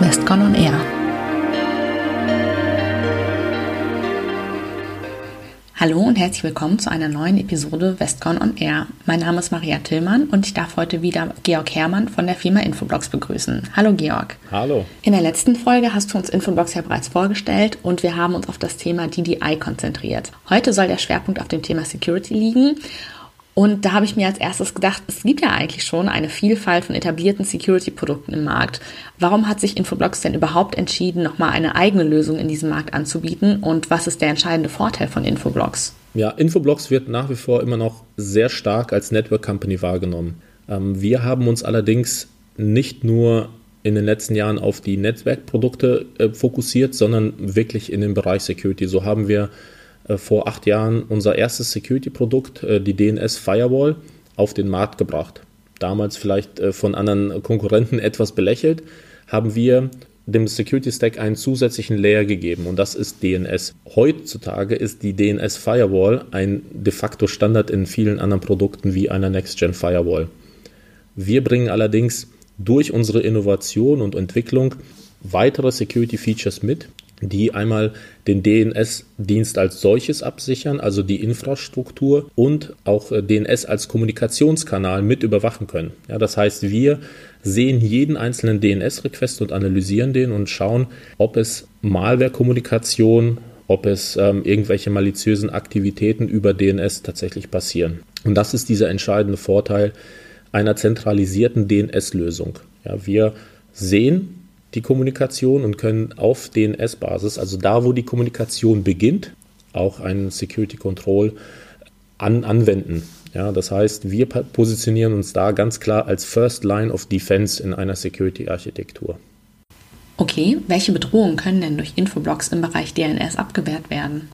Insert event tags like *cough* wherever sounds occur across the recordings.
Westcon on Air. Hallo und herzlich willkommen zu einer neuen Episode Westcon on Air. Mein Name ist Maria Tillmann und ich darf heute wieder Georg Herrmann von der Firma Infoblox begrüßen. Hallo Georg. Hallo. In der letzten Folge hast du uns Infoblox ja bereits vorgestellt und wir haben uns auf das Thema DDI konzentriert. Heute soll der Schwerpunkt auf dem Thema Security liegen und da habe ich mir als erstes gedacht, es gibt ja eigentlich schon eine Vielfalt von etablierten Security-Produkten im Markt. Warum hat sich Infoblox denn überhaupt entschieden, nochmal eine eigene Lösung in diesem Markt anzubieten? Und was ist der entscheidende Vorteil von Infoblox? Ja, Infoblox wird nach wie vor immer noch sehr stark als Network Company wahrgenommen. Ähm, wir haben uns allerdings nicht nur in den letzten Jahren auf die Netzwerkprodukte äh, fokussiert, sondern wirklich in den Bereich Security. So haben wir vor acht Jahren unser erstes Security-Produkt, äh, die DNS Firewall, auf den Markt gebracht. Damals vielleicht äh, von anderen Konkurrenten etwas belächelt, haben wir dem Security Stack einen zusätzlichen Layer gegeben und das ist DNS. Heutzutage ist die DNS Firewall ein de facto Standard in vielen anderen Produkten wie einer Next-Gen Firewall. Wir bringen allerdings durch unsere Innovation und Entwicklung weitere Security Features mit, die einmal den DNS-Dienst als solches absichern, also die Infrastruktur und auch äh, DNS als Kommunikationskanal mit überwachen können. Ja, das heißt, wir sehen jeden einzelnen DNS-Request und analysieren den und schauen, ob es Malware-Kommunikation, ob es ähm, irgendwelche maliziösen Aktivitäten über DNS tatsächlich passieren. Und das ist dieser entscheidende Vorteil einer zentralisierten DNS-Lösung. Ja, wir sehen die Kommunikation und können auf DNS-Basis, also da, wo die Kommunikation beginnt, auch einen Security Control an, anwenden. Ja, das heißt, wir positionieren uns da ganz klar als First Line of Defense in einer Security-Architektur. Okay, welche Bedrohungen können denn durch Infoblocks im Bereich DNS abgewehrt werden?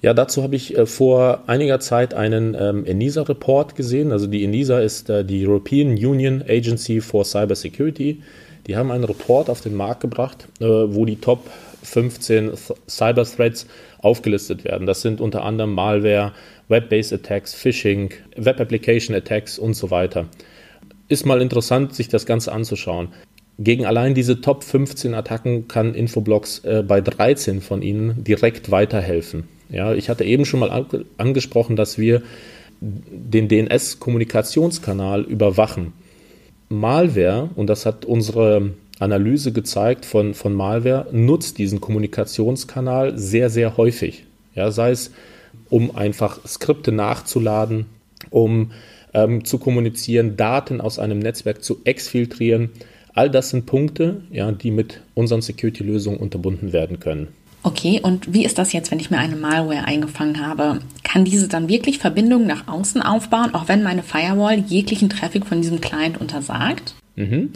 Ja, dazu habe ich äh, vor einiger Zeit einen ähm, ENISA-Report gesehen. Also die ENISA ist äh, die European Union Agency for Cyber Security. Die haben einen Report auf den Markt gebracht, äh, wo die Top 15 Cyber Threats aufgelistet werden. Das sind unter anderem Malware, Web-based Attacks, Phishing, Web Application Attacks und so weiter. Ist mal interessant, sich das Ganze anzuschauen. Gegen allein diese Top 15 Attacken kann Infoblox äh, bei 13 von ihnen direkt weiterhelfen. Ja, ich hatte eben schon mal angesprochen, dass wir den DNS-Kommunikationskanal überwachen. Malware, und das hat unsere Analyse gezeigt von, von Malware, nutzt diesen Kommunikationskanal sehr, sehr häufig. Ja, sei es, um einfach Skripte nachzuladen, um ähm, zu kommunizieren, Daten aus einem Netzwerk zu exfiltrieren. All das sind Punkte, ja, die mit unseren Security-Lösungen unterbunden werden können. Okay, und wie ist das jetzt, wenn ich mir eine Malware eingefangen habe? Kann diese dann wirklich Verbindungen nach außen aufbauen, auch wenn meine Firewall jeglichen Traffic von diesem Client untersagt? Mhm.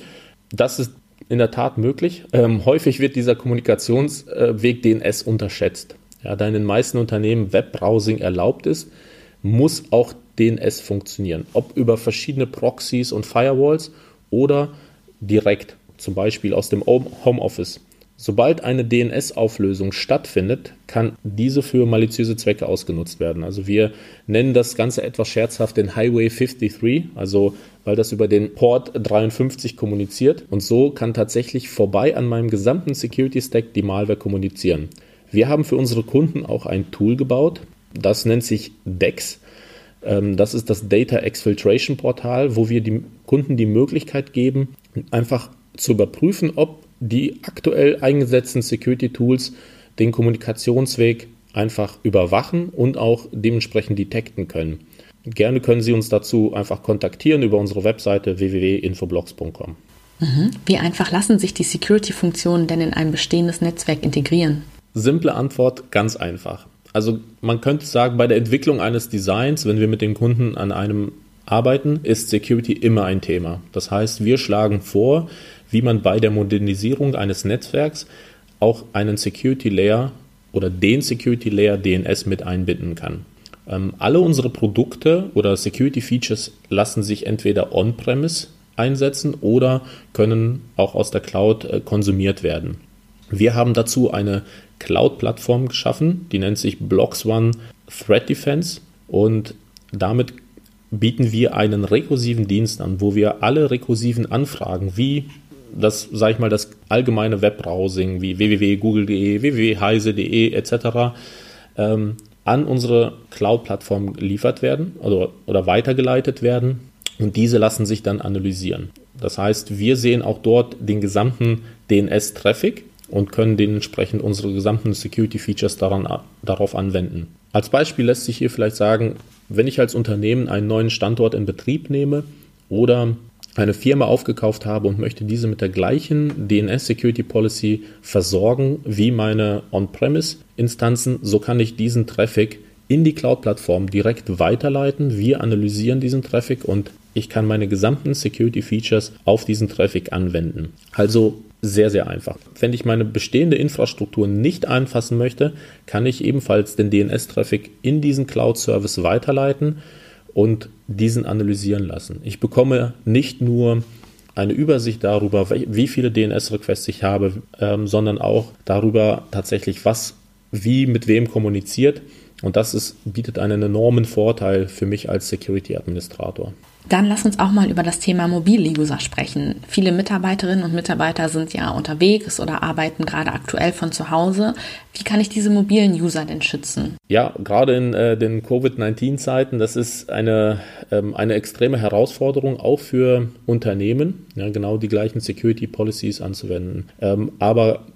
Das ist in der Tat möglich. Ähm, häufig wird dieser Kommunikationsweg DNS unterschätzt. Ja, da in den meisten Unternehmen Webbrowsing erlaubt ist, muss auch DNS funktionieren. Ob über verschiedene Proxys und Firewalls oder direkt, zum Beispiel aus dem Homeoffice. Sobald eine DNS-Auflösung stattfindet, kann diese für maliziöse Zwecke ausgenutzt werden. Also wir nennen das Ganze etwas scherzhaft den Highway 53, also weil das über den Port 53 kommuniziert. Und so kann tatsächlich vorbei an meinem gesamten Security-Stack die Malware kommunizieren. Wir haben für unsere Kunden auch ein Tool gebaut, das nennt sich DEX. Ähm, das ist das Data Exfiltration Portal, wo wir die Kunden die Möglichkeit geben, einfach zu überprüfen, ob die aktuell eingesetzten Security Tools den Kommunikationsweg einfach überwachen und auch dementsprechend detekten können. Gerne können Sie uns dazu einfach kontaktieren über unsere Webseite www.infoblogs.com. Mhm. Wie einfach lassen sich die Security-Funktionen denn in ein bestehendes Netzwerk integrieren? Simple Antwort, ganz einfach. Also man könnte sagen, bei der Entwicklung eines Designs, wenn wir mit den Kunden an einem arbeiten, ist Security immer ein Thema. Das heißt, wir schlagen vor, wie man bei der Modernisierung eines Netzwerks auch einen Security Layer oder den Security Layer DNS mit einbinden kann. Ähm, alle unsere Produkte oder Security Features lassen sich entweder on-premise einsetzen oder können auch aus der Cloud äh, konsumiert werden. Wir haben dazu eine Cloud-Plattform geschaffen, die nennt sich Blocks One Threat Defense und damit bieten wir einen rekursiven Dienst an, wo wir alle rekursiven Anfragen wie das, sage ich mal, das allgemeine Webbrowsing wie www.google.de, www.heise.de etc. Ähm, an unsere Cloud-Plattform geliefert werden oder, oder weitergeleitet werden und diese lassen sich dann analysieren. Das heißt, wir sehen auch dort den gesamten DNS-Traffic und können dementsprechend unsere gesamten Security-Features darauf anwenden. Als Beispiel lässt sich hier vielleicht sagen, wenn ich als Unternehmen einen neuen Standort in Betrieb nehme oder eine Firma aufgekauft habe und möchte diese mit der gleichen DNS Security Policy versorgen wie meine On-Premise-Instanzen, so kann ich diesen Traffic in die Cloud-Plattform direkt weiterleiten. Wir analysieren diesen Traffic und ich kann meine gesamten Security Features auf diesen Traffic anwenden. Also sehr, sehr einfach. Wenn ich meine bestehende Infrastruktur nicht anfassen möchte, kann ich ebenfalls den DNS-Traffic in diesen Cloud-Service weiterleiten und diesen analysieren lassen. Ich bekomme nicht nur eine Übersicht darüber, wie viele DNS-Requests ich habe, ähm, sondern auch darüber tatsächlich, was wie mit wem kommuniziert. Und das ist, bietet einen enormen Vorteil für mich als Security-Administrator. Dann lass uns auch mal über das Thema Mobil-User sprechen. Viele Mitarbeiterinnen und Mitarbeiter sind ja unterwegs oder arbeiten gerade aktuell von zu Hause. Wie kann ich diese mobilen User denn schützen? Ja, gerade in äh, den Covid-19-Zeiten, das ist eine, ähm, eine extreme Herausforderung auch für Unternehmen, ja, genau die gleichen Security-Policies anzuwenden. Ähm, aber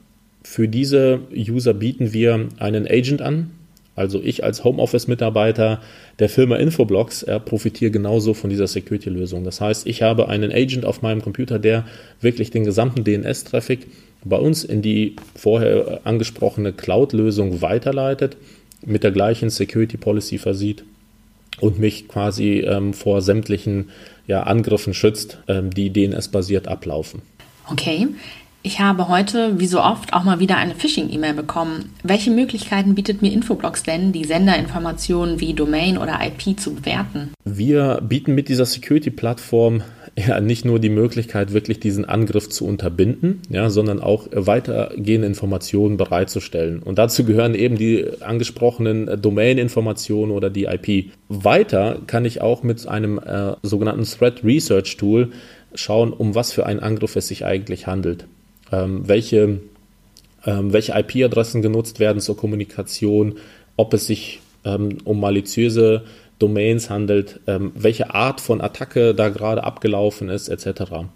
für diese User bieten wir einen Agent an, also ich als Homeoffice-Mitarbeiter der Firma Infoblox äh, profitiere genauso von dieser Security-Lösung. Das heißt, ich habe einen Agent auf meinem Computer, der wirklich den gesamten DNS-Traffic bei uns in die vorher angesprochene Cloud-Lösung weiterleitet, mit der gleichen Security-Policy versieht und mich quasi ähm, vor sämtlichen ja, Angriffen schützt, ähm, die DNS-basiert ablaufen. Okay, ich habe heute, wie so oft, auch mal wieder eine Phishing-E-Mail bekommen. Welche Möglichkeiten bietet mir Infoblox denn, die Senderinformationen wie Domain oder IP zu bewerten? Wir bieten mit dieser Security-Plattform *laughs* ja nicht nur die Möglichkeit, wirklich diesen Angriff zu unterbinden, ja, sondern auch weitergehende Informationen bereitzustellen. Und dazu gehören eben die angesprochenen Domain-Informationen oder die IP. Weiter kann ich auch mit einem äh, sogenannten Threat Research Tool schauen, um was für einen Angriff es sich eigentlich handelt welche, ähm, welche IP-Adressen genutzt werden zur Kommunikation, ob es sich ähm, um maliziöse Domains handelt, ähm, welche Art von Attacke da gerade abgelaufen ist, etc.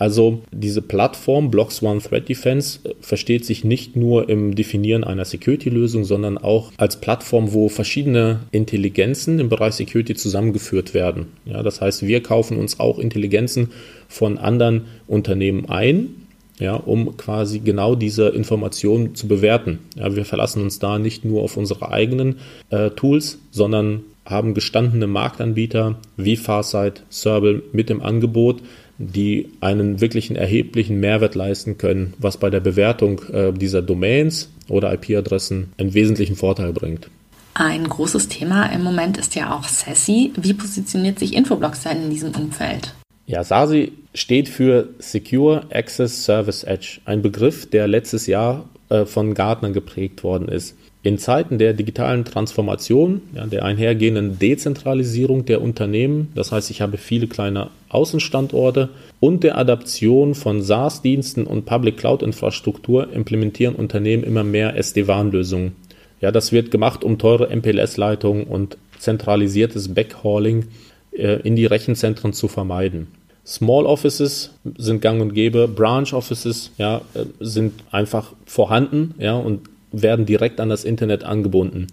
Also diese Plattform Blocks One Threat Defense äh, versteht sich nicht nur im Definieren einer Security-Lösung, sondern auch als Plattform, wo verschiedene Intelligenzen im Bereich Security zusammengeführt werden. Ja, das heißt, wir kaufen uns auch Intelligenzen von anderen Unternehmen ein ja, um quasi genau diese Informationen zu bewerten. Ja, wir verlassen uns da nicht nur auf unsere eigenen äh, Tools, sondern haben gestandene Marktanbieter wie Farsight, Serble mit im Angebot, die einen wirklichen erheblichen Mehrwert leisten können, was bei der Bewertung äh, dieser Domains oder IP-Adressen einen wesentlichen Vorteil bringt. Ein großes Thema im Moment ist ja auch SASI. Wie positioniert sich Infoblox denn in diesem Umfeld? Ja, SASI steht für Secure Access Service Edge, ein Begriff, der letztes Jahr äh, von Gartner geprägt worden ist. In Zeiten der digitalen Transformation, ja, der einhergehenden Dezentralisierung der Unternehmen, das heißt, ich habe viele kleine Außenstandorte und der Adaption von SaaS-Diensten und Public Cloud-Infrastruktur implementieren Unternehmen immer mehr SD-WAN-Lösungen. Ja, das wird gemacht, um teure MPLS-Leitungen und zentralisiertes Backhauling äh, in die Rechenzentren zu vermeiden. Small Offices sind gang und gäbe, Branch Offices ja, äh, sind einfach vorhanden ja, und werden direkt an das Internet angebunden,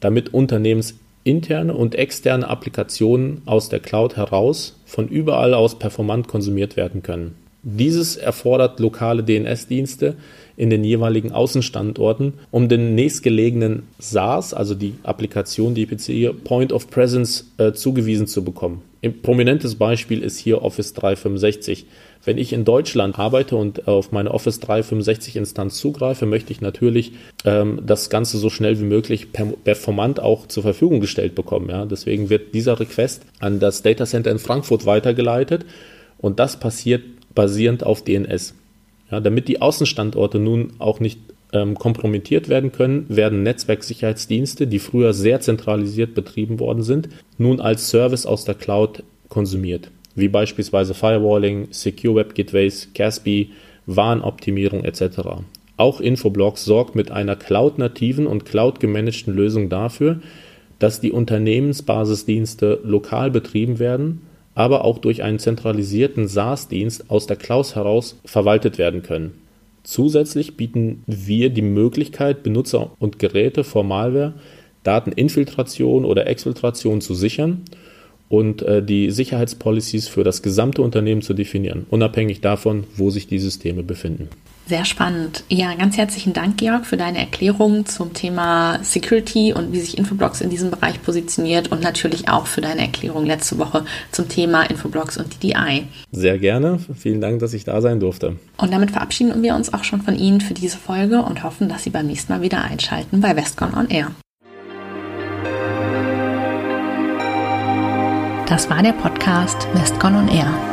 damit unternehmensinterne und externe Applikationen aus der Cloud heraus von überall aus performant konsumiert werden können. Dieses erfordert lokale DNS-Dienste in den jeweiligen Außenstandorten, um den nächstgelegenen SaaS, also die Applikation, die PC, Point of Presence äh, zugewiesen zu bekommen. Ein prominentes Beispiel ist hier Office 365. Wenn ich in Deutschland arbeite und auf meine Office 365 Instanz zugreife, möchte ich natürlich ähm, das Ganze so schnell wie möglich performant auch zur Verfügung gestellt bekommen. Ja? Deswegen wird dieser Request an das Data Center in Frankfurt weitergeleitet und das passiert basierend auf DNS. Ja, damit die Außenstandorte nun auch nicht ähm, kompromittiert werden können, werden Netzwerksicherheitsdienste, die früher sehr zentralisiert betrieben worden sind, nun als Service aus der Cloud konsumiert. wie beispielsweise Firewalling, Secure Web Gateways, CASB, Warnoptimierung etc. Auch Infoblox sorgt mit einer cloud-nativen und cloud-gemanagten Lösung dafür, dass die Unternehmensbasisdienste lokal betrieben werden, aber auch durch einen zentralisierten SaaS-Dienst aus der Cloud heraus verwaltet werden können. Zusätzlich bieten wir die Möglichkeit, Benutzer und Geräte vor Malware, Dateninfiltration oder Exfiltration zu sichern und äh, die Sicherheitspolicies für das gesamte Unternehmen zu definieren, unabhängig davon, wo sich die Systeme befinden. Sehr spannend. Ja, ganz herzlichen Dank, Georg, für deine Erklärung zum Thema Security und wie sich Infoblox in diesem Bereich positioniert und natürlich auch für deine Erklärung letzte Woche zum Thema Infoblox und DDI. Sehr gerne. Vielen Dank, dass ich da sein durfte. Und damit verabschieden wir uns auch schon von Ihnen für diese Folge und hoffen, dass Sie beim nächsten Mal wieder einschalten bei Westcon on Air. Das war der Podcast Westcon on Air.